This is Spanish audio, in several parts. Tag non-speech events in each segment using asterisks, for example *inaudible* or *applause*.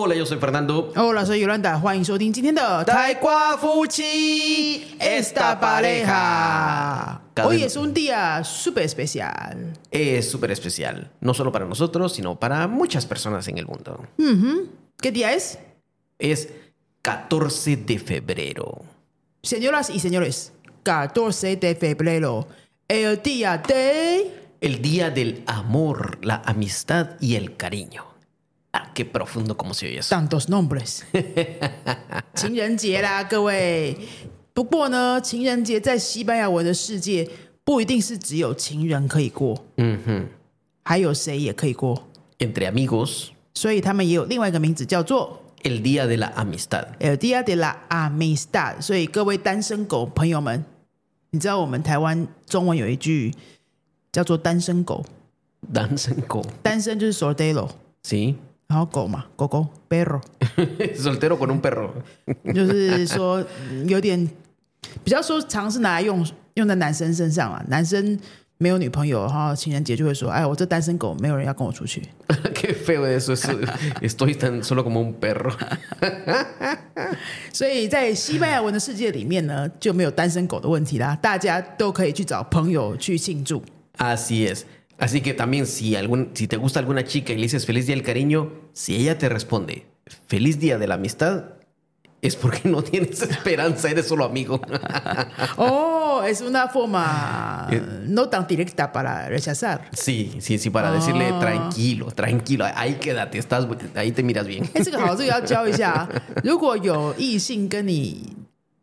Hola, yo soy Fernando. Hola, soy 尤兰达，欢迎收听今天的台瓜夫妻 esta pareja。 Cada Hoy vez- es un día súper especial. Es súper especial, no solo para nosotros, sino para muchas personas en el mundo. ¿Qué día es? Es 14 de febrero. Señoras y señores, 14 de febrero, el día de... El día del amor, la amistad y el cariño. *laughs* 情人节啦各位。不过呢情人节在西班牙文的世界不一定是只有情人可以过。嗯哼还有谁也可以过。Emigras 所以他们也有另外一个名字叫做 il dia de la ami star il dia de la ami star 所以各位单身狗朋友们你知道我们台湾中文有一句叫做单身狗。单身狗单身就是 so deio 行然后狗嘛，狗狗 perro。*laughs* Soltero con un perro. *laughs* 就是说嗯有点比较说常是拿来用用在男生身上啊，男生没有女朋友，然后情人节就会说，哎，我这单身狗没有人要跟我出去。*laughs* qué feo eso. es- Estoy tan solo como un perro. 所以在西班牙文的世界里面呢，就没有单身狗的问题啦，大家都可以去找朋友去庆祝。Así es. Así que también si, algún, si te gusta alguna chica y le dices feliz día del cariño, si ella te responde feliz día de la amistad, es porque no tienes *laughs* esperanza, eres solo amigo. *laughs* 哦，es una forma no tan directa para rechazar。 Sí, sí, sí, para decirle tranquilo, tranquilo, ahí quédate, estás, ahí te miras bien. 哎，这个好，这个要教一下。如果有异性跟你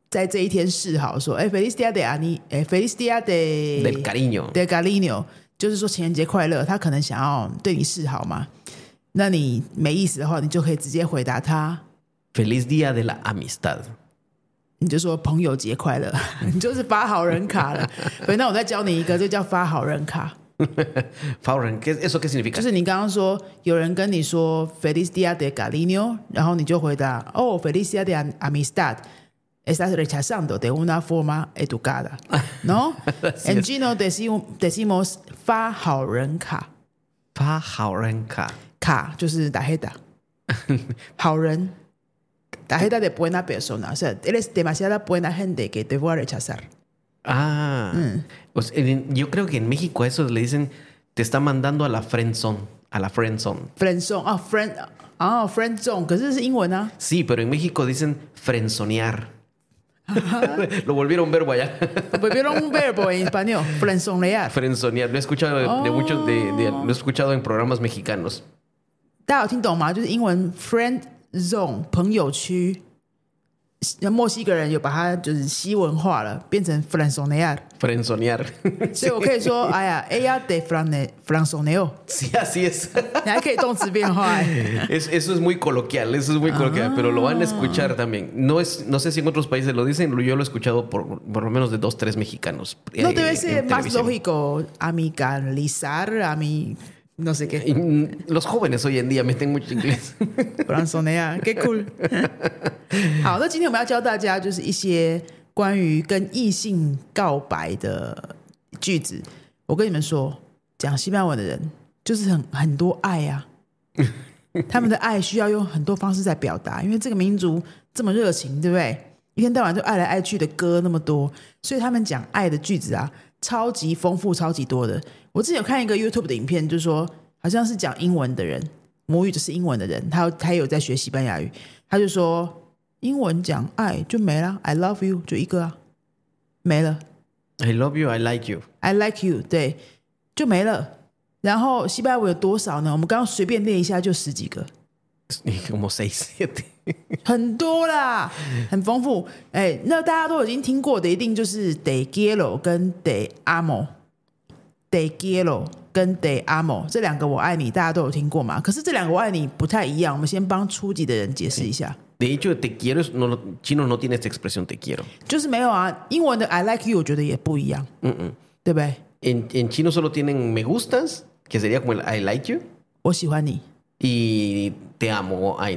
在这一天示好，说，哎，Feliz Dia *laughs* de Ani，哎，Feliz Dia de Del cariño. de cariño， 就是说情人节快乐，他可能想要对你示好嘛。那你没意思的话，你就可以直接回答他，Feliz día de la amistad. 你就说朋友节快乐，*laughs* 你就是发好人卡了。对，那我再教你一个，就叫发好人卡，*laughs* Fauren, ¿qué, ¿eso qué significa? 就是你刚刚说有人跟你说 Feliz Día de cariño，然后你就回答哦，Feliz Día de amistad。Estás rechazando de una forma educada, *laughs* ¿no? Así En es. chino decimos, decimos 发好人卡， Faurenka. 卡就是打黑打，好人，打黑打的 buena persona，o sea, eres demasiada buena gente que te voy a rechazar. Ah, pues en- yo creo que en México a eso le dicen, te está mandando a la friend zone, a la friend zone. friend zone 啊，friend 啊，friend zone，可是是英文啊， Sí, pero en México dicen frenzonear. *laughs* Lo volvieron verbo allá. volvieron un verbo en español, friendzonear。 Frenzonear. Lo he escuchado de, de muchos, de, de- lo he escuchado en programas mexicanos. 大家有听懂吗？就是英文 friend zone 朋友区， 墨西哥人有把它就是西文化了，变成 friendzonear， Frenzonear. 所以我可以说，哎呀，ella *laughs* de fran friendzoneo， Sí, así es. *laughs* 你还可以动词变化、哎 Es- eso es muy coloquial, eso es muy coloquial, pero lo van a escuchar también. No es, no sé si en otros países lo dicen, yo lo he escuchado por, por lo menos de dos, tres mexicanos. No eh, debe en ser más televisión. lógico amigalizar, a mi No sé qué, mm, Los jóvenes hoy en día meten mucho inglés. *laughs* friendzonea，qué cool。*laughs* 好，那今天我们要教大家就是一些关于跟异性告白的句子。我跟你们说，讲西班牙文的人就是很很多爱啊，*laughs* 他们的爱需要用很多方式在表达，因为这个民族这么热情，对不对？一天到晚就爱来爱去的歌那么多，所以他们讲爱的句子啊，超级丰富、超级多的。我之前有看一个 YouTube 的影片，就是说好像是讲英文的人，母语就是英文的人，他他有在学西班牙语，他就说英文讲爱就没了，I love you 就一个啊，没了 I love you, I like you.，I like you 对，就没了。然后西班牙文有多少呢？我们刚刚随便列一下就十几个。Como seis, siete. 很多啦，很丰富。哎，那大家都已经听过的，一定就是 de quiero 跟 de amo，de quiero 跟 de amo 这两个我爱你，大家都有听过嘛？可是这两个我爱你不太一样，我们先帮初级的人解释一下。De hecho, te quiero, es- no, chino no tiene esta expresión, te quiero. 就是没有啊，英文的 I like you 我觉得也不一样，Mm, mm. 对不对？En, en chino solo tienen me gustas, que sería como el I like you, 我喜欢你，y te amo o ai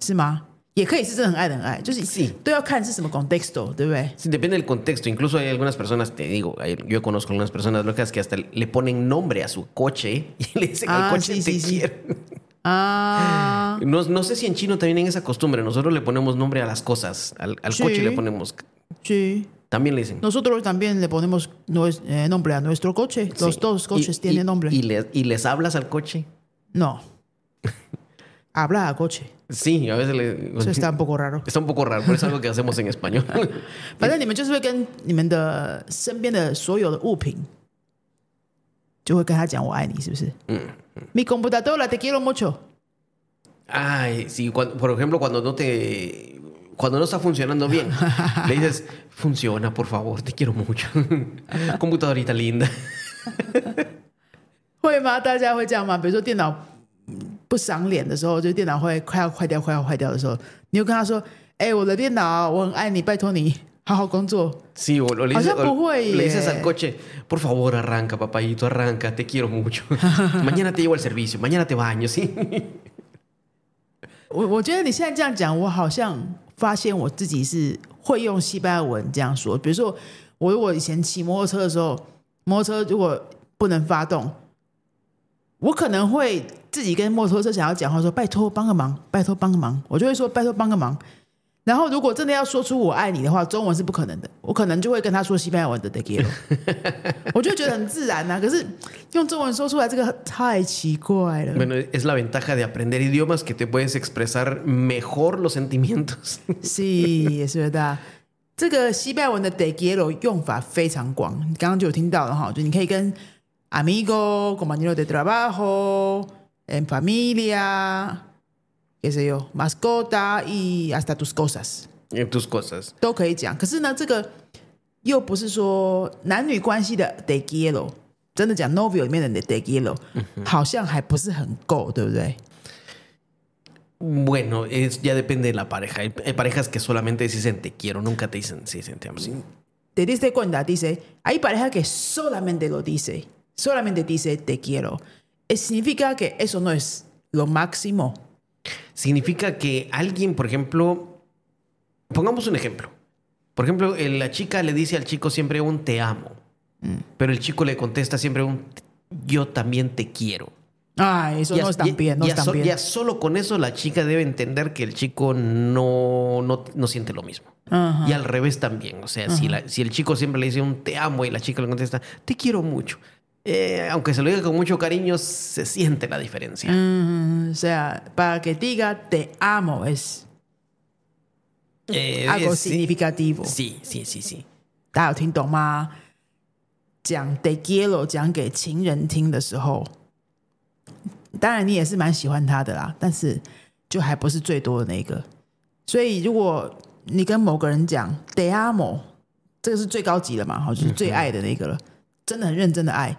是吗？也可以是真的很爱的很爱，就是 Sí. 都要看是什么 contexto，对不对？ Sí, depende del contexto. Incluso hay algunas personas, te digo, hay- yo conozco algunas personas locas que hasta le ponen nombre a su coche y le dicen Ah, al coche sí, te sí, sí. quiero. 啊， No, no sé si en chino también hay esa costumbre. Nosotros le ponemos nombre a las cosas. Al, al Sí. coche le ponemos. sí。 También le dicen. Nosotros también le ponemos nues- eh, nombre a nuestro coche. Los Sí. dos coches Y- tienen y- nombre. Y, le- y les hablas al coche. No. Habla a coche. Sí, a veces le. Eso está un poco raro. Está un poco raro, pero es algo que hacemos en español. 反正你们就是会跟你们的身边的所有的物品，就会跟他讲我爱你，是不是？嗯。Mi computadora te quiero mucho。 Ay, sí, cuando- por ejemplo, cuando no te. Cuando no está funcionando bien, *laughs* le dices, funciona, por favor, te quiero mucho. *laughs* Computadorita linda. *laughs* 会吗？大家会这样吗？比如说电脑嗯 不赏脸的时候，就电脑会快要坏掉、快要坏掉的时候，你就跟他说：“哎、我的电脑，我很爱你，拜托你好好工作。Sí, o, o le, O dices, o pues, le dices güey. al coche, por favor, arranca, papayito, arranca, te quiero mucho. mañana te llevo al servicio, mañana te baño, sí. 我我觉得你现在这样讲，我好像发现我自己是会用西班牙文这样说。比如说，我如果以前骑摩托车的时候，摩托车如果不能发动，我可能会自己跟摩托车想要讲话说：“拜托帮个忙，拜托帮个忙。”我就会说：“拜托帮个忙。”然后如果真的要说出我爱你的话，中文是不可能的，我可能就会跟他说西班牙文的 “te quiero”，*laughs* 我就觉得很自然呐、可是用中文说出来，这个太奇怪了。Bueno, es la ventaja de aprender idiomas que te puedes expresar mejor los sentimientos. 是，也是的。这个西班牙文的 de quiero 用法非常广，你刚刚就有听到了哈，就你可以跟 amigo、compañero de trabajo、en familia、qué sé yo、mascota y hasta tus cosas en tus cosas. 都可以讲。可是呢，这个又不是说男女关系的 de quiero，真的讲 novio 里面的 de quiero，好像还不是很够，对不对？ Bueno, es, ya depende de la pareja. Hay, hay parejas que solamente dicen te quiero, nunca te dicen sí, sí, te amo. Sí. te diste cuenta, dice, hay pareja que solamente lo dice, solamente dice te quiero. Eh, Significa que eso no es lo máximo. Significa que alguien, por ejemplo, pongamos un ejemplo. Por ejemplo, la chica le dice al chico siempre un te amo, pero el chico le contesta siempre un yo también te quiero. Ay, eso no es tan ya- bien, no ya so- bien. ya solo con eso la chica debe entender que el chico no, no, no siente lo mismo. Ajá. Y al revés también. O sea, si, la- si el chico siempre le dice un te amo y la chica le contesta te quiero mucho, eh, aunque se lo diga con mucho cariño, se siente la diferencia. Mm, o sea, para que diga te amo es Eh, algo es- significativo. sí, sí, sí, sí. 大家有听懂吗？讲 te quiero 讲给情人听的时候，当然你也是蛮喜欢他的啦，但是就还不是最多的那个。所以如果你跟某个人讲 te amo，这个是最高级的嘛，好，就是最爱的那个了，真的很认真的爱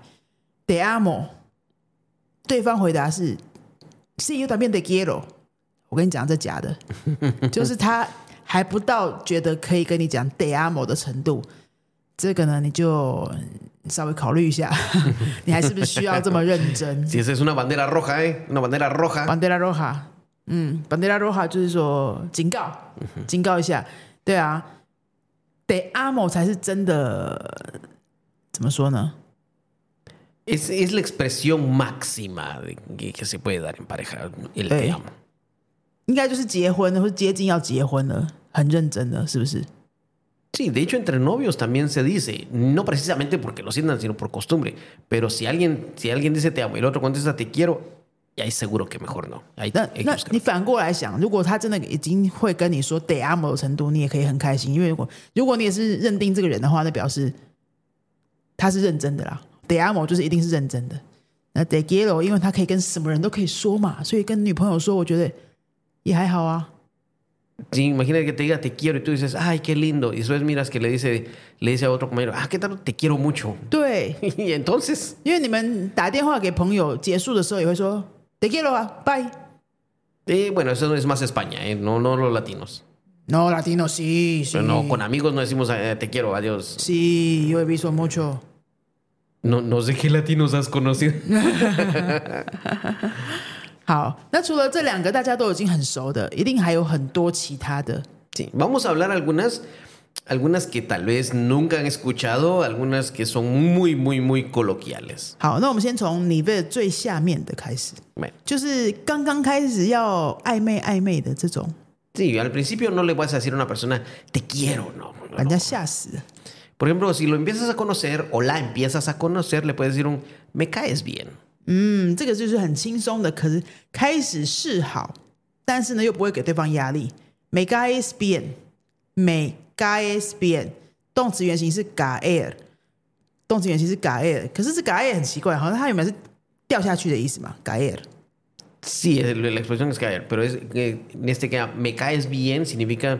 te amo，对方回答是 sí yo también te quiero。我跟你讲，这假的，就是他还不到觉得可以跟你讲 te amo 的程度。这个呢，你就稍微考虑一下，你还是不是需要这么认真 una bandera roja, ¿eh? Una bandera roja.？Bandera roja，嗯，Bandera roja 就是说警告，警告一下，对啊，te amo 才是真的，怎么说呢？Es, es la expresión máxima de que, que se puede dar en pareja, el te amo. 应该就是结婚或者接近要结婚了，很认真的，是不是？Sí, de hecho entre novios también se dice, no precisamente porque lo sientan, sino por costumbre. Pero si alguien, si alguien dice te amo y el otro contesta te quiero, ya es seguro que mejor no. Hay que 那.你反过来想，如果他真的已经会跟你说 “de amo” 的程度，你也可以很开心，因为如果如果你也是认定这个人的话，那表示他是认真的啦。“de amo” 就是一定是认真的。那 “de quiero” 因为他可以跟什么人都可以说嘛，所以跟女朋友说，我觉得也还好啊。 Sí, imagínate que te diga te quiero y tú dices, ay, qué lindo. Y después miras que le dice, le dice a otro compañero, ah, ¿qué tal? Te quiero mucho. *laughs* 对， Y entonces, 因为你们打电话给朋友结束的时候也会说 “te quiero 啊，bye”。 eh, bueno, eso es más España, ¿eh? no, no los latinos. No, latino sí, sí. Pero no, con amigos no decimos eh, te quiero, adiós. Sí, yo he visto mucho. No, no sé qué latinos has conocido. *laughs* 好，那除了这两个大家都已经很熟的，一定还有很多其他的。 Sí, vamos a hablar algunas, algunas que tal vez nunca han escuchado, algunas que son muy, muy, muy coloquiales. 好，那我们先从你的最下面的开始， Bueno, 就是刚刚开始要暧昧暧昧的这种， sí, al principio no le vas a decir a una persona te quiero, no. no, 把人 no. 家吓死了。 Por ejemplo, si lo empiezas a conocer o la empiezas a conocer, le puedes decir un me caes bien. 嗯，这个就是很轻松的，可是开始示好，但是呢又不会给对方压力。Me caes bien，me caes bien，动词原形是 caer，动词原形是 caer，可是这 caer 很奇怪，好像它原本是掉下去的意思嘛，caer。 Sí, el- la expresión es caer, pero es que en este caso, me caes bien significa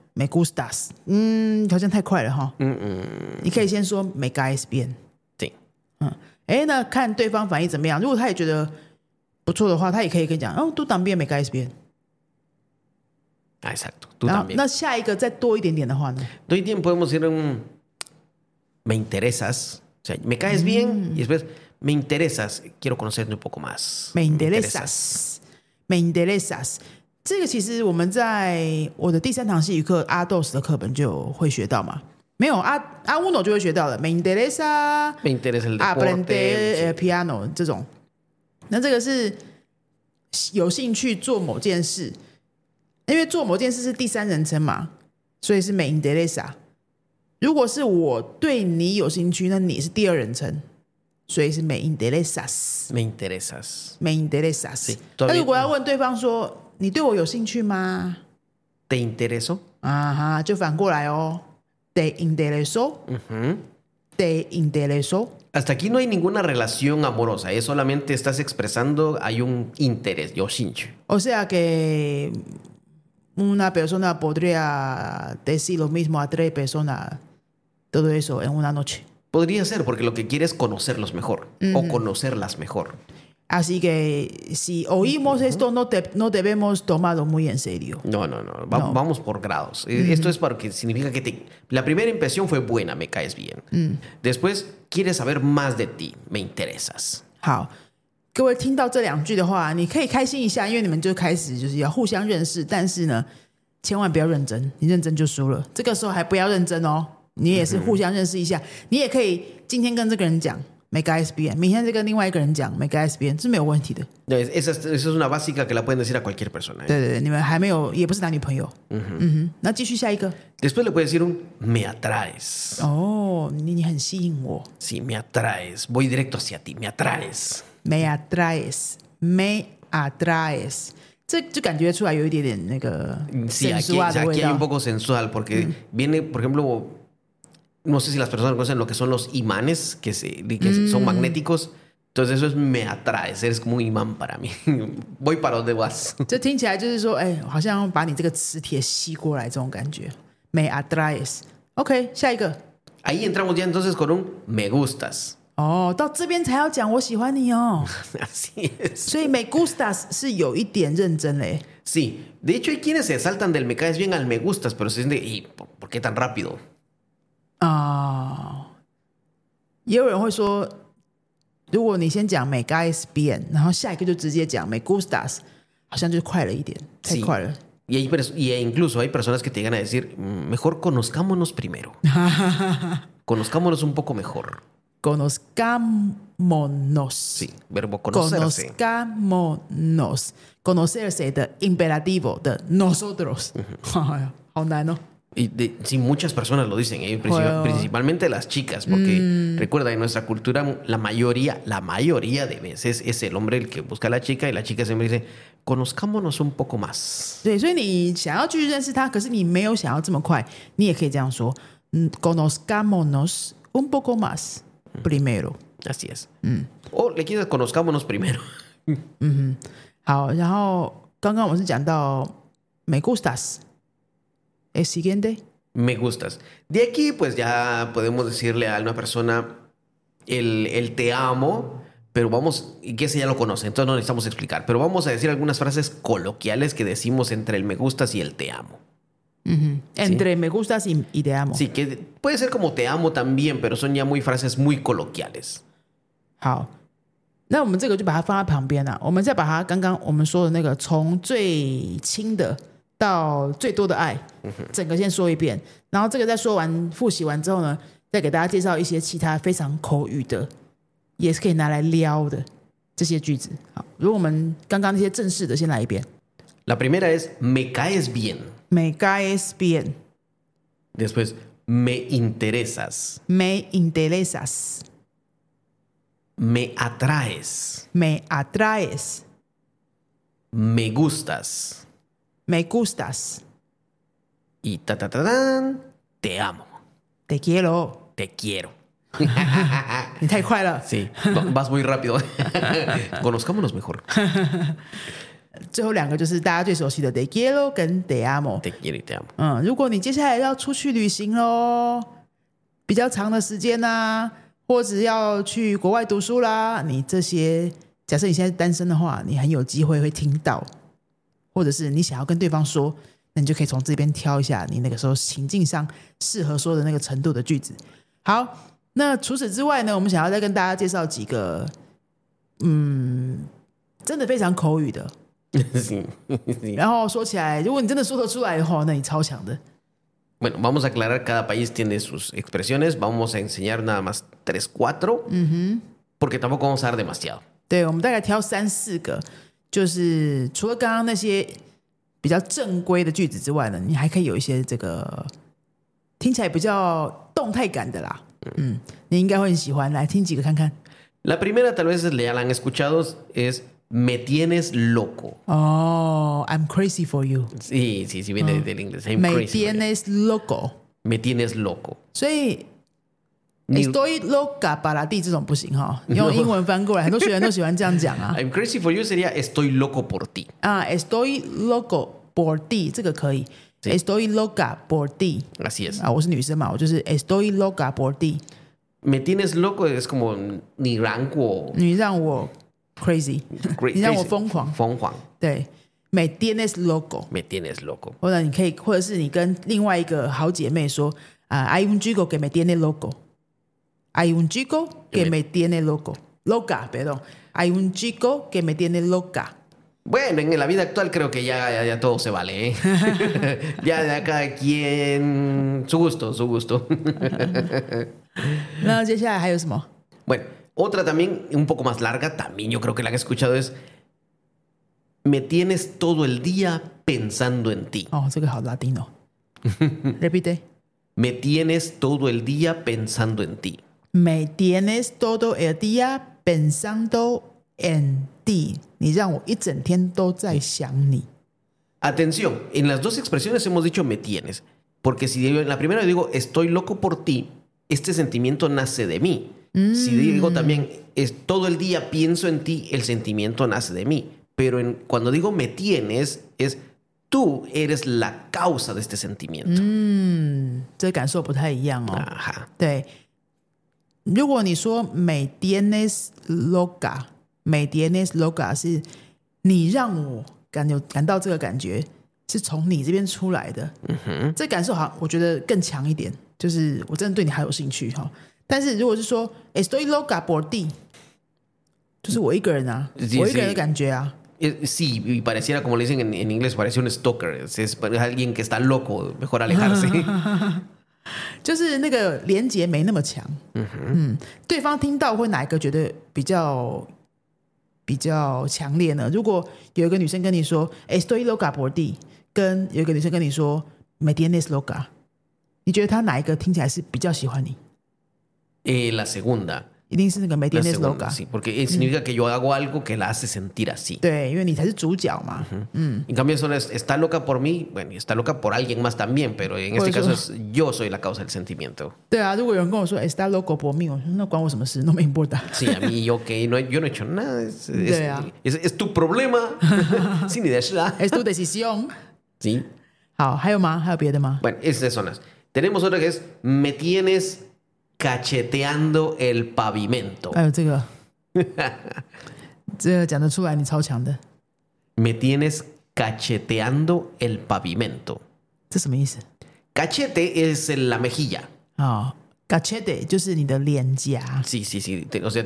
me gustas，嗯，好像太快了哈。嗯嗯，你可以先说 me caes bien。 Sí. 哎，那看对方反应怎么样。如果他也觉得不错的话，他也可以跟你讲，哦，都当边 me caes bien。 Ah, exacto. Tú 然后 también. 那下一个再多一点点的话呢？ Hoy tiempo podemos decir un me interesas, o sea, me caes bien y después me interesas, quiero conocerte un poco más. me interesas，me interesas。 这个其实我们在我的第三堂戏剧课《阿斗斯》的课本就会学到嘛，没有阿阿乌诺就会学到了。Me interesa，Me interesa aprender piano 这种。那这个是有兴趣做某件事，因为做某件事是第三人称嘛，所以是 Me interesa。如果是我对你有兴趣，那你是第二人称，所以是 Me interesas，Me interesas，Me interesas。那如果要问对方说。你对我有兴趣吗？ ¿Te intereso? 啊哈，就反过来哦，te intereso，te intereso。 Hasta aquí no hay ninguna relación amorosa, es solamente estás expresando, hay un interés, yo shinchu. O sea que una persona podría decir lo mismo a tres personas, todo eso en una noche. Podría ser, porque lo que quiere es conocerlos mejor o conocerlas mejor. Así que si oímos esto, no, te- no debemos tomarlo muy en serio. No, no, no, va- No. vamos por grados. Eh, Esto es porque significa que te- la primera impresión fue buena, me caes bien. Después, quieres saber más de ti, me interesas. 好，各位听到这两句的话，你可以开心一下，因为你们就开始就是要互相认识，但是呢，千万不要认真，你认真就输了。这个时候还不要认真哦，你也是互相认识一下，你也可以今天跟这个人讲 make ISBN，明天再跟另外一个人讲 make ISBN，是没有问题的。 No, es- esa, es- esa es una básica que la pueden decir a cualquier persona. ¿eh? 对对对，你们还没有，也不是男女朋友。嗯哼，那继续下一个。 Después le puedes decir un me atraes. 哦，你你很吸引我 Sí, me atraes. Voy directo hacia ti, me atraes. ，me atraes，me atraes，这就感觉出来有一点点那个 Sí, aquí, sensual o sea, 的味 aquí hay 道 un。poco sensual porque viene, por ejemplo, no sé si las personas conocen lo que son los imanes, que, se, que son magnéticos. Entonces eso es me atraes, eres como un imán para mí. *laughs* Voy para donde vas. *laughs* 这听起来就是说，哎，好像把你这个磁铁吸过来这种感觉。Me atraes。OK，下一个。 Ahí entramos ya entonces con un me gustas. 哦，到这边才要讲我喜欢你哦， Así *laughs* es. 所以 me gustas 是有一点认真嘞。 Sí, de hecho hay quienes se saltan del me caes bien al me gustas, pero se sienten, ¿y por, por qué tan rápido? 啊、也有人会说，如果你先讲 me guys bien，然后下一个就直接讲 me gustas，好像就快了一点，太 Sí. 快了。 Y, hay, pers- y incluso hay personas que te llegan a decir, "Mm, mejor conozcámonos primero. *laughs* Conozcámonos un poco mejor. Conozcámonos。 Sí, verbo conocerse. Conozcámonos，conocerse 的 imperativo 的 nosotros，*laughs* 哎呀，好难哦。 Y de- sí, muchas personas lo dicen, ¿eh? Princip- Bueno. principalmente las chicas, porque recuerda, en nuestra cultura, la mayoría, la mayoría de veces es el hombre el que busca a la chica y la chica siempre dice, conozcámonos un poco más. 对，所以你想要继续认识他，可是你没有想要这么快，你也可以这样说，嗯，conozcámonos un poco más primero。 Así es. O le quieres conozcámonos primero. 好，然后刚刚我们是讲到 *laughs* me gustas，el siguiente Me gustas. De aquí, pues ya podemos decirle a una persona el, el te amo, pero vamos, y que ese ya lo conoce, entonces no necesitamos explicar, pero vamos a decir algunas frases coloquiales que decimos entre el me gustas y el te amo. entre me gustas y, y te amo。 Sí, que puede ser como te amo también, pero son ya muy frases muy coloquiales. 好，那我们这个就把它放在旁边了、我们再把它刚刚我们说的那个从最轻的 到最多的爱，整个先说一遍。然后这个在说完复习完之后呢，再给大家介绍一些其他非常口语的，也是可以拿来撩的这些句子。好，如果我们刚刚那些正式的先来一遍 La primera es me caes bien.：Me caes bien, Después, me interesas. me interesas, Me atraes. me atraes, Me gustas. Me gustas, Y ta ta ta tan, te amo. te quiero。Te quiero. 你太快了。Sí, va- vas muy rápido. Conozcámonos mejor. 最后两个就是大家最熟悉的 “te quiero” 跟 “te amo”。Te quiero y te amo. 嗯，如果你接下来要出去旅行喽，比较长的时间呐、或者要去国外读书啦，你这些假设你现在单身的话，你很有机会会听到，或者是你想要跟对方说，那你就可以从这边挑一下你那个时候情境上适合说的那个程度的句子。好，那除此之外呢，我们想要再跟大家介绍几个，嗯，真的非常口语的.然后说起来，如果你真的说得出来的话，那你超强的。Bueno, vamos a aclarar, cada país tiene sus expresiones. Vamos a enseñar nada más tres, cuatro. Porque tampoco vamos a dar demasiado. 对，我们大概挑三四个，就是除了刚刚那些比较正规的句子之外呢，你还可以有一些这个听起来比较动态感的啦。嗯，你应该会很喜欢，来听几个看看。La primera, tal vez ya la han escuchado, es me tienes loco. 哦、i m crazy for you，Sí, sí, sí, viene del inglés. I'm 每 crazy for you. tienes loco，Me tienes loco. 所以。你 Estoy loca para ti 这种不行哈，你用英文翻过来，很多学员都喜欢这样讲啊。 I'm *laughs* crazy for you sería estoy loco por ti. 啊，Estoy loco por ti 这个可以，Estoy loca por ti Así es. 啊，我是女生嘛，我就是 Estoy loca por ti， Me tienes loco es como ni rango. 你让我 crazy， cra- 你让我 crazy. 疯狂，疯狂对，Me tienes *laughs* loco， Me tienes loco. 或者你可以，或者是你跟另外一个好姐妹说啊，Hay un chico que me tiene hay un chico que me... tiene loco. Loca, perdón. Hay un chico que me tiene loca. Bueno, en la vida actual creo que ya, todo se vale. ¿eh? *laughs* ya de cada quien. Su gusto, su gusto. no, ya, ya, hay osmo. Bueno, otra también, un poco más larga, también yo creo que la que he escuchado es. Me tienes todo el día pensando en ti. Oh, eso que es latino. *laughs* Repite. Me tienes todo el día pensando en ti Me tienes todo el día pensando en ti，你让我一整天都在想你。 Atención, en las dos expresiones hemos dicho me tienes, porque si yo en la primera digo estoy loco por ti, este sentimiento nace de mí. Si digo también es todo el día pienso en ti, el sentimiento nace de mí. Pero en- cuando digo me tienes, es tú eres la causa de este sentimiento. 这个感受不太一样哦。 Ajá. 对， 如果你说 tienes loca，me tienes loca 是你让我感有感到这个感觉是从你这边出来的，这感受好像我觉得更强一点，就是我真的对你还有兴趣哈。但是如果是说 estoy loga por ti，就是我一个人啊我一个人的感觉啊。Eh, Sí, y pareciera como le dicen en, en inglés, parece un stalker. Es, es alguien que está loco, mejor alejarse. *laughs* 就是那个连接没那么强。嗯哼对方听到会哪一个觉得比较比较强烈呢？如果有一个女生跟你说 “estoy loca por ti”，跟有一个女生跟你说 “me tienes loca”，你觉得她哪一个听起来是比较喜欢你？Eh, la segunda. 一定是那个 Me La tienes segunda, loca。 sí, porque eh, significa que yo hago algo que la hace sentir así. 对，因为你才是主角嘛。 En cambio, eso es, está loca por mí, bueno, y está loca por alguien más también, pero en Por este eso- caso es yo soy la causa del sentimiento. 对啊，如果有人跟我说 “está loco por mí”，我说那关我什么事？No me importa。 Sí, a mí yo que no, he- yo no he hecho nada, es, es- Yeah. es- es tu problema. *laughs* Sin idea, Es tu decisión。 Sí. 好，还有吗？还有别的吗？ Bueno, esas son las. Tenemos otra que es me tienes cacheteando el pavimento. 还有这个，这个讲得出来，你超强的。 Me tienes *laughs* cacheteando el pavimento. 这什么意思？ Cachete es la mejilla. 啊、g a c h e t e 就是你的脸颊。 Sí, sí, sí. Te- o sea,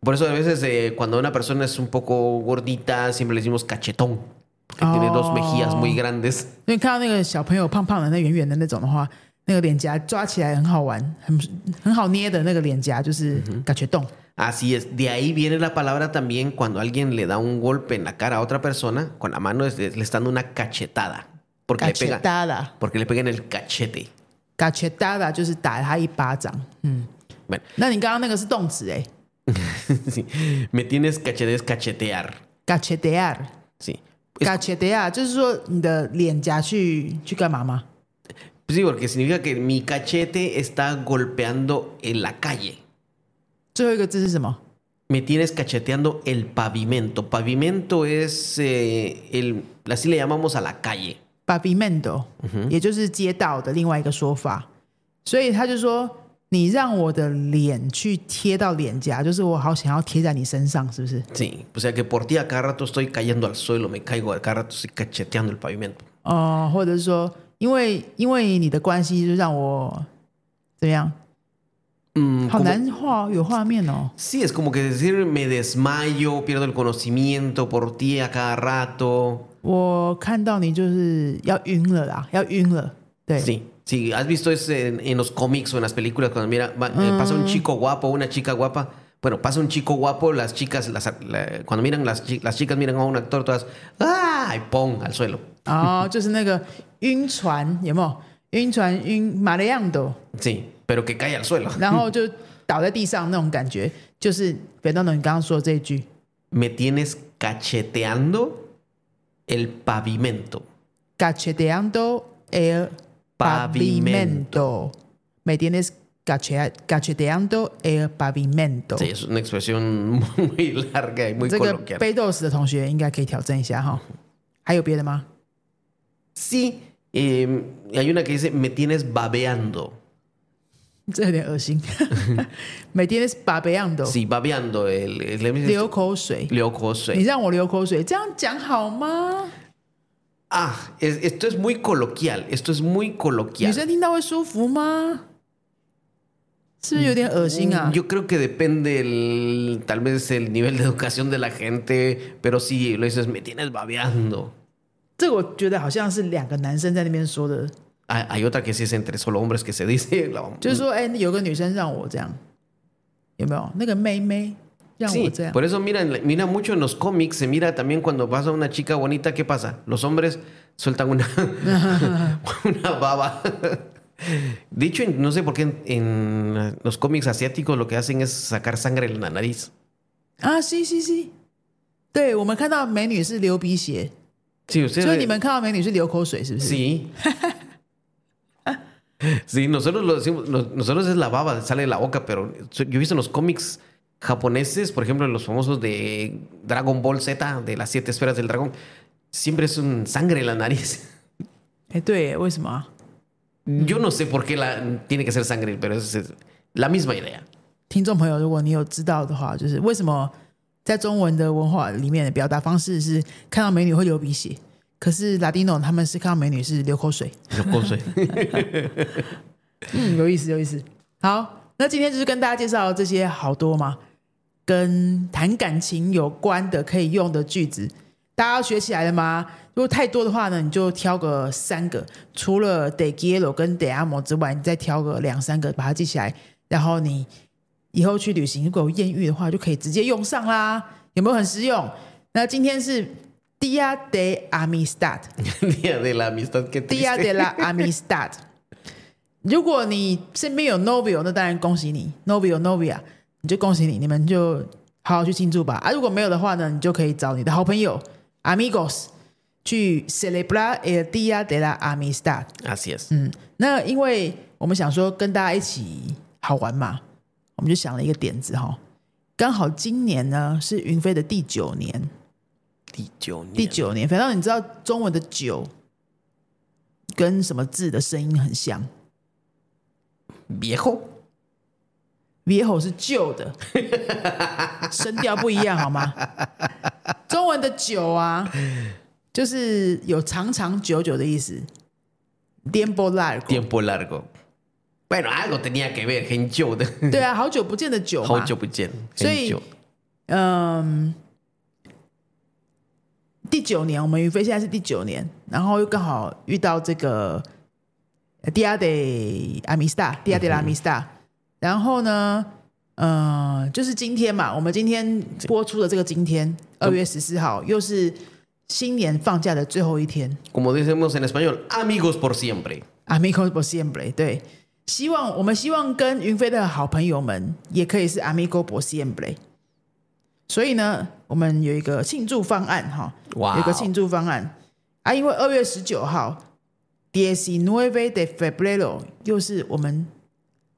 por eso a veces eh, cuando una persona es un poco gordita, siempre le decimos cachetón. Que tiene dos mejillas muy grandes. 因为看到那个小朋友胖胖的、那圆圆的那种的话， 那个脸颊抓起来很好玩，很很好捏的那个脸颊就是 g a c h e t o n Así es. De ahí viene la palabra también cuando alguien le da un golpe en la cara a otra persona, con la mano es- le está dando una cachetada. Porque le pega, cachetada porque le pega en el cachete. cachetada 就是打他一巴掌。嗯， Bueno, 那你刚刚那个是动词哎 sí. *laughs* me tienes cachete es cachetear. ，cachetear。 Sí. cachetear 就是说你的脸颊去去干嘛吗？ Sí, porque significa que mi cachete está golpeando en la calle. 最后一个字是什么？ Me tienes cacheteando el pavimento. Pavimento es eh, el, así le llamamos a la calle. pavimento，、也就是街道的另外一个说法。所以他就说，你让我的脸去贴到脸颊，就是我好想要贴在你身上，是不是？ Sí, o sea que por ti a cada rato estoy cayendo al suelo, me caigo a cada rato estoy cacheteando el pavimento. 哦、或者是说， 因为因为你的关系，就让我怎么样？ Mm, 好 como- 难画，有画面哦。 sí, es como que decir me desmayo, pierdo el conocimiento por ti a cada rato. 我看到你就是要晕了啦，要晕了。对 Sí, sí, has visto eso en, en los cómics o en las películas cuando mira, va- eh, pasa un chico guapo, una chica guapa. Bueno, pasa un chico guapo, las chicas, las, la- cuando miran las, chi- las chicas miran a un actor todas, ¡ah! Y ¡pum! al suelo. 哦，就是那个晕船，有没有？晕船晕马雷样的， Sí, pero que cae al suelo. 然后就倒在地上那种感觉，就是 Fernando 你刚刚说的这一句。 Me tienes cacheteando el pavimento. cacheteando el pavimento. Me tienes cache- cacheteando el pavimento. Sí, es una expresión *laughs* muy larga y muy 这个 coloquial. 背豆时的同学应该可以挑战一下哈。还有别的吗？ Sí, em, hay una que dice, me tienes babeando. *laughs* *laughs* me tienes babeando. Sí, babeando. El, Leo Kosui. Leo Kosui. Ah, es, esto es muy coloquial. Esto es muy coloquial. Mm, yo creo que depende tal vez el nivel de educación de la gente, pero sí, lo dices, me tienes babeando 这个我觉得好像是两个男生在那边说的， Hay, hay otra que sí es entre solo hombres que se dice. *laughs* la- 就是说，哎、有个女生让我这样，有没有？那个妹妹让我 Sí, 这样。 por eso mira, mira mucho en los cómics, se mira también cuando pasa una chica bonita, ¿qué pasa? Los hombres sueltan una, *laughs* una baba. *laughs* De hecho, en- no sé por qué en, en los cómics asiáticos lo que hacen es sacar sangre en la nariz. 啊，是是是，对我们看到美女是流鼻血， Sí, 所以 ustedes. 你们看到美女是流口水，是不是？ Sí. *laughs* Sí, nosotros lo decimos, nos- nosotros es la baba, sale de la boca, pero yo he visto en los cómics japoneses, por ejemplo, en los famosos de Dragon Ball Z, de las siete esferas del dragón, siempre es un sangre en la nariz. *laughs* 哎，对，为什么啊？ Yo no sé por qué la, tiene que ser sangre, pero es, es la misma idea. 听众朋友，如果你有知道的话，就是为什么 在中文的文化里面的表达方式是看到美女会流鼻血，可是 Latino 他们是看到美女是流口水。Yo no sé. 嗯，有意思，有意思。好，那今天就是跟大家介绍这些好多嘛，跟谈感情有关的可以用的句子，大家要学起来了吗？如果太多的话呢，你就挑个三个，除了 de quiero 跟 de amo 之外，你再挑个两三个把它记起来，然后你以后去旅行如果有艳遇的话，就可以直接用上啦，有没有很实用？那今天是 Dia de Amistad。*laughs* Dia de Amistad。Dia de Amistad。如果你身边有 Novio，那当然恭喜你，Novio Novia，你就恭喜你，你们就好好去庆祝吧。啊，如果没有的话呢，你就可以找你的好朋友 Amigos 去 celebrate el Dia de la Amistad。Así es。嗯，那因为我们想说跟大家一起好玩嘛，我们就想了一个点子哈，刚好今年呢是云飞的第九年，第九年。第九年，反正你知道中文的九跟什么字的声音很像 viejo.，viejo 是旧的，*laughs* 声调不一样好吗？中文的久啊，就是有长长久久的意思，tiempo largo，Tiempo largo. Bueno, algo tenía que ver, 很久的。对啊，好久不见的久嘛，好久不见。所以。嗯，第九年，我们云飞现在是第九年，然后又刚好遇到这个 Dia de Amistad，Dia de la Amistad，、然后呢，呃，就是今天嘛，我们今天播出的这个今天，二月十四号，又是新年放假的最后一天 Como decimos en español, amigos por siempre.，Amigos por siempre，对。希望我们希望跟云飞的好朋友们也可以是 Amigo por siempre。所以呢，我们有一个庆祝方案哈，有一个庆祝方案啊，因为二月十九号，diecinueve de febrero 又是我们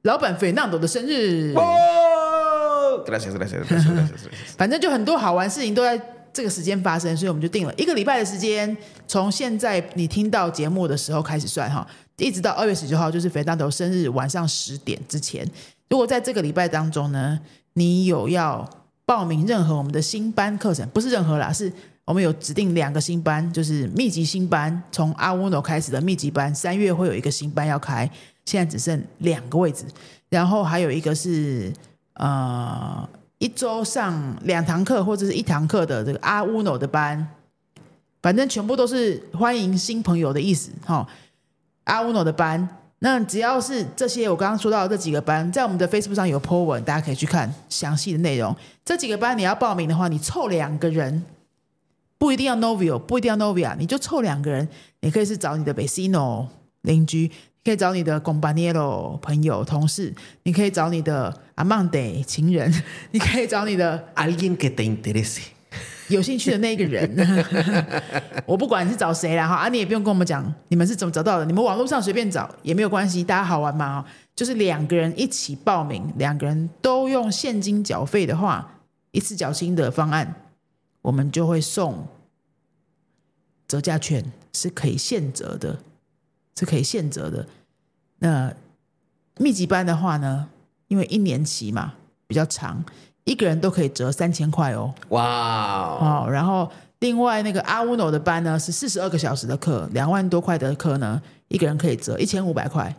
老板费纳朵的生日，¡Oh! Gracias, gracias, gracias, gracias, gracias. 反正就很多好玩事情都在这个时间发生，所以我们就定了一个礼拜的时间，从现在你听到节目的时候开始算哈，一直到二月十九号，就是肥大头生日晚上十点之前。如果在这个礼拜当中呢，你有要报名任何我们的新班课程，不是任何啦，是我们有指定两个新班，就是密集新班，从阿乌诺开始的密集班，三月会有一个新班要开，现在只剩两个位置，然后还有一个是呃一周上两堂课或者是一堂课的这个阿乌诺的班，反正全部都是欢迎新朋友的意思哈。阿乌诺的班，那只要是这些我刚刚说到的这几个班，在我们的 Facebook 上有 po 文，大家可以去看详细的内容。这几个班你要报名的话，你凑两个人，不一定要 Novio，不一定要 Novia，你就凑两个人，你可以是找你的 vecino 邻居，可以找你的 compañero 朋友同事，你可以找你的 amante 情人，*laughs* 你可以找你的 Alguien que te interese. 有兴趣的那一个人，*laughs* 我不管你是找谁啦哈，啊，你也不用跟我们讲你们是怎么找到的，你们网络上随便找也没有关系，大家好玩嘛哈，就是两个人一起报名，两个人都用现金缴费的话，一次缴清的方案，我们就会送折价券，是可以现折的，是可以现折的。那密集班的话呢，因为一年期嘛比较长，一个人都可以折三千块哦。¡Wow! 哦，然后另外那个阿乌诺的班呢是四十二个小时的课，两万多块的课呢，一个人可以折一千五百块，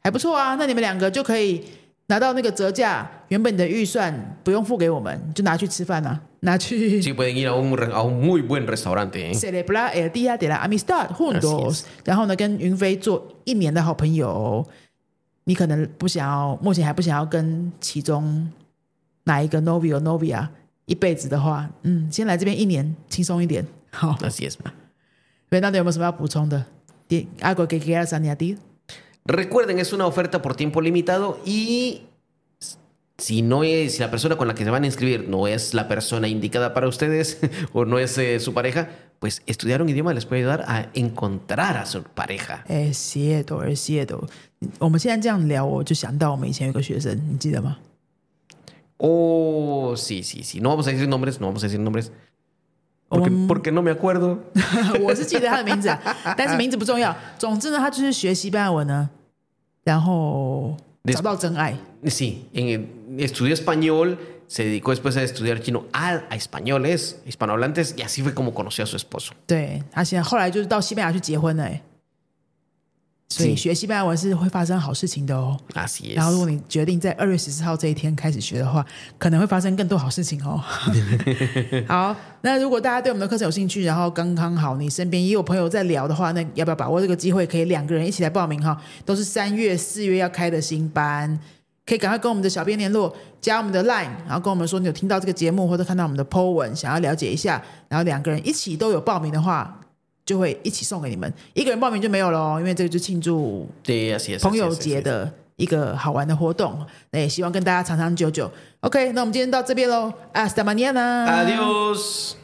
还不错啊。那你们两个就可以拿到那个折价，原本的预算不用付给我们，就拿去吃饭呐、拿去。Si pueden ir a un a un muy buen restaurante. Celebrar el día de la amistad junio. 然后呢，跟云飞做一年的好朋友。你可能不想要，目前还不想要跟其中哪一个 Novio Novia 一辈子的话，嗯，先来这边一年，轻松一点。好。那是什么？那那有没有什么要补充的？阿国给给阿三尼亚的。Recuerden, es una oferta por tiempo limitado y si no es, si la persona con la que se van a inscribir no es la persona indicada para ustedes *laughs* o no es eh, su pareja, pues estudiar un idioma les puede ayudar a encontrar a su pareja. 哎，谢朵儿谢朵，我们现在这样聊，我就想到我们以前有个学生，你记得吗？ Oh, sí, sí, sí. No vamos a decir nombres, no vamos a decir nombres. Porque, Um, porque no me acuerdo. *laughs* 我是记得他的名字啊，但是名字不重要。总之呢，他就是学西班牙文呢， 然后找到真爱。 Sí, en- estudió español, se dedicó después a estudiar chino a, a españoles, hispanohablantes, y así fue como conoció a su esposo. 对他现在后来就是到西班牙去结婚了，哎， 所以是学西班牙文是会发生好事情的哦。Así 然后，如果你决定在二月十四号这一天开始学的话，可能会发生更多好事情哦。*laughs* 好，那如果大家对我们的课程有兴趣，然后刚刚好你身边也有朋友在聊的话，那要不要把握这个机会，可以两个人一起来报名哈？都是三月、四月要开的新班，可以赶快跟我们的小编联络，加我们的 Line，然后跟我们说你有听到这个节目或者看到我们的 Po 文，想要了解一下，然后两个人一起都有报名的话，就会一起送给你们。一个人报名就没有了哦，因为这个就庆祝.朋友节的一个好玩的活动。那也希望跟大家长长久久。OK，那我们今天到这边喽，Hasta mañana。Adiós.